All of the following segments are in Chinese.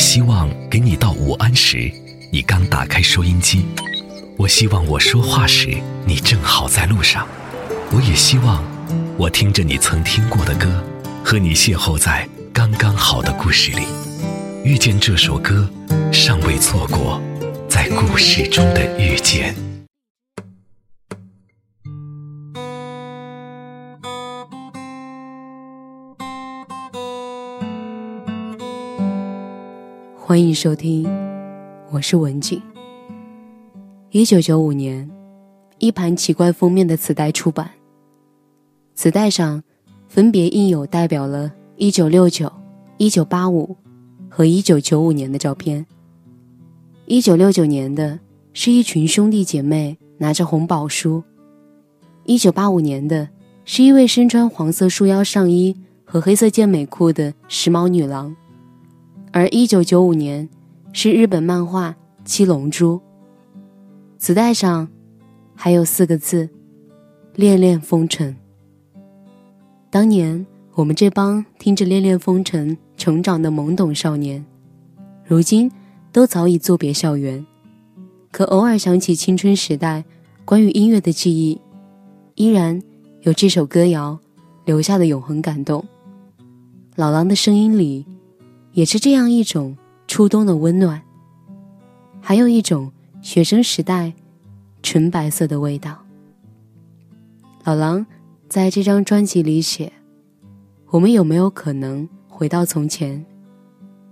希望给你到午安时，你刚打开收音机；我希望我说话时，你正好在路上；我也希望我听着你曾听过的歌，和你邂逅在刚刚好的故事里，遇见这首歌，尚未错过在故事中的遇见。欢迎收听，我是文景。一九九五年，一盘奇怪封面的磁带出版，磁带上分别印有代表了一九六九、一九八五和一九九五年的照片。一九六九年的是一群兄弟姐妹拿着红宝书，一九八五年的是一位身穿黄色束腰上衣和黑色健美裤的时髦女郎。而一九九五年是日本漫画《七龙珠》，磁带上还有四个字：“恋恋风尘”。当年我们这帮听着《恋恋风尘》成长的懵懂少年，如今都早已作别校园，可偶尔想起青春时代关于音乐的记忆，依然有这首歌谣留下的永恒感动。老狼的声音里。也是这样一种初冬的温暖，还有一种学生时代纯白色的味道。老狼在这张专辑里写：“我们有没有可能回到从前？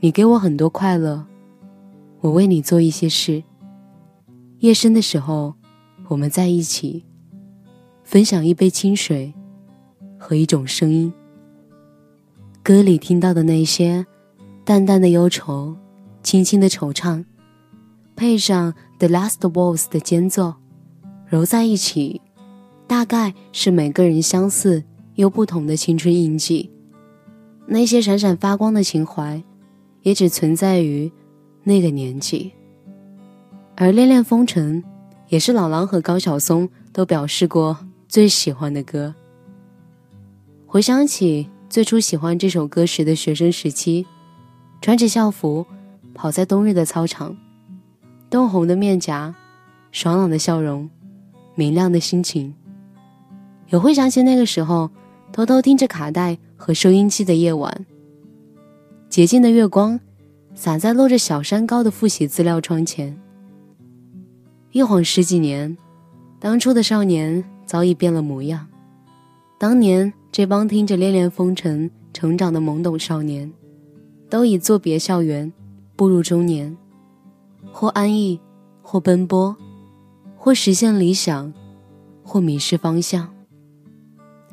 你给我很多快乐，我为你做一些事。夜深的时候，我们在一起，分享一杯清水和一种声音。歌里听到的那些。”淡淡的忧愁，轻轻的惆怅，配上《The Last Waltz》的间奏，揉在一起，大概是每个人相似又不同的青春印记。那些闪闪发光的情怀，也只存在于那个年纪。而《恋恋风尘》也是老狼和高晓松都表示过最喜欢的歌。回想起最初喜欢这首歌时的学生时期。穿着校服，跑在冬日的操场，冻红的面颊，爽朗的笑容，明亮的心情。也会想起那个时候，偷偷听着卡带和收音机的夜晚。洁净的月光，洒在落着小山高的复习资料窗前。一晃十几年，当初的少年早已变了模样。当年这帮听着《恋恋风尘》成长的懵懂少年。都已作别校园，步入中年，或安逸，或奔波，或实现理想，或迷失方向。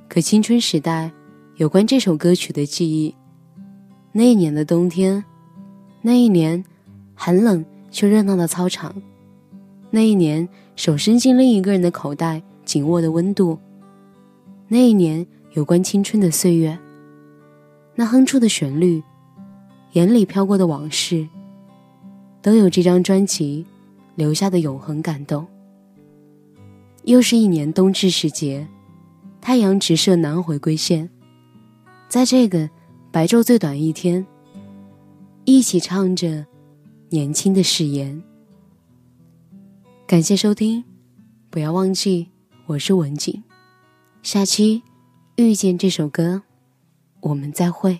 可青春时代有关这首歌曲的记忆，那一年的冬天，那一年寒冷却热闹的操场，那一年手伸进另一个人的口袋紧握的温度，那一年有关青春的岁月，那哼出的旋律。眼里飘过的往事，都有这张专辑留下的永恒感动。又是一年冬至时节，太阳直射南回归线，在这个白昼最短一天，一起唱着年轻的誓言。感谢收听，不要忘记我是文景，下期遇见这首歌，我们再会。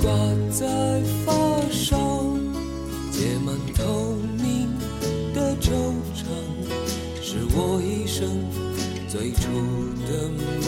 挂在发梢，结满透明的惆怅，是我一生最初的梦。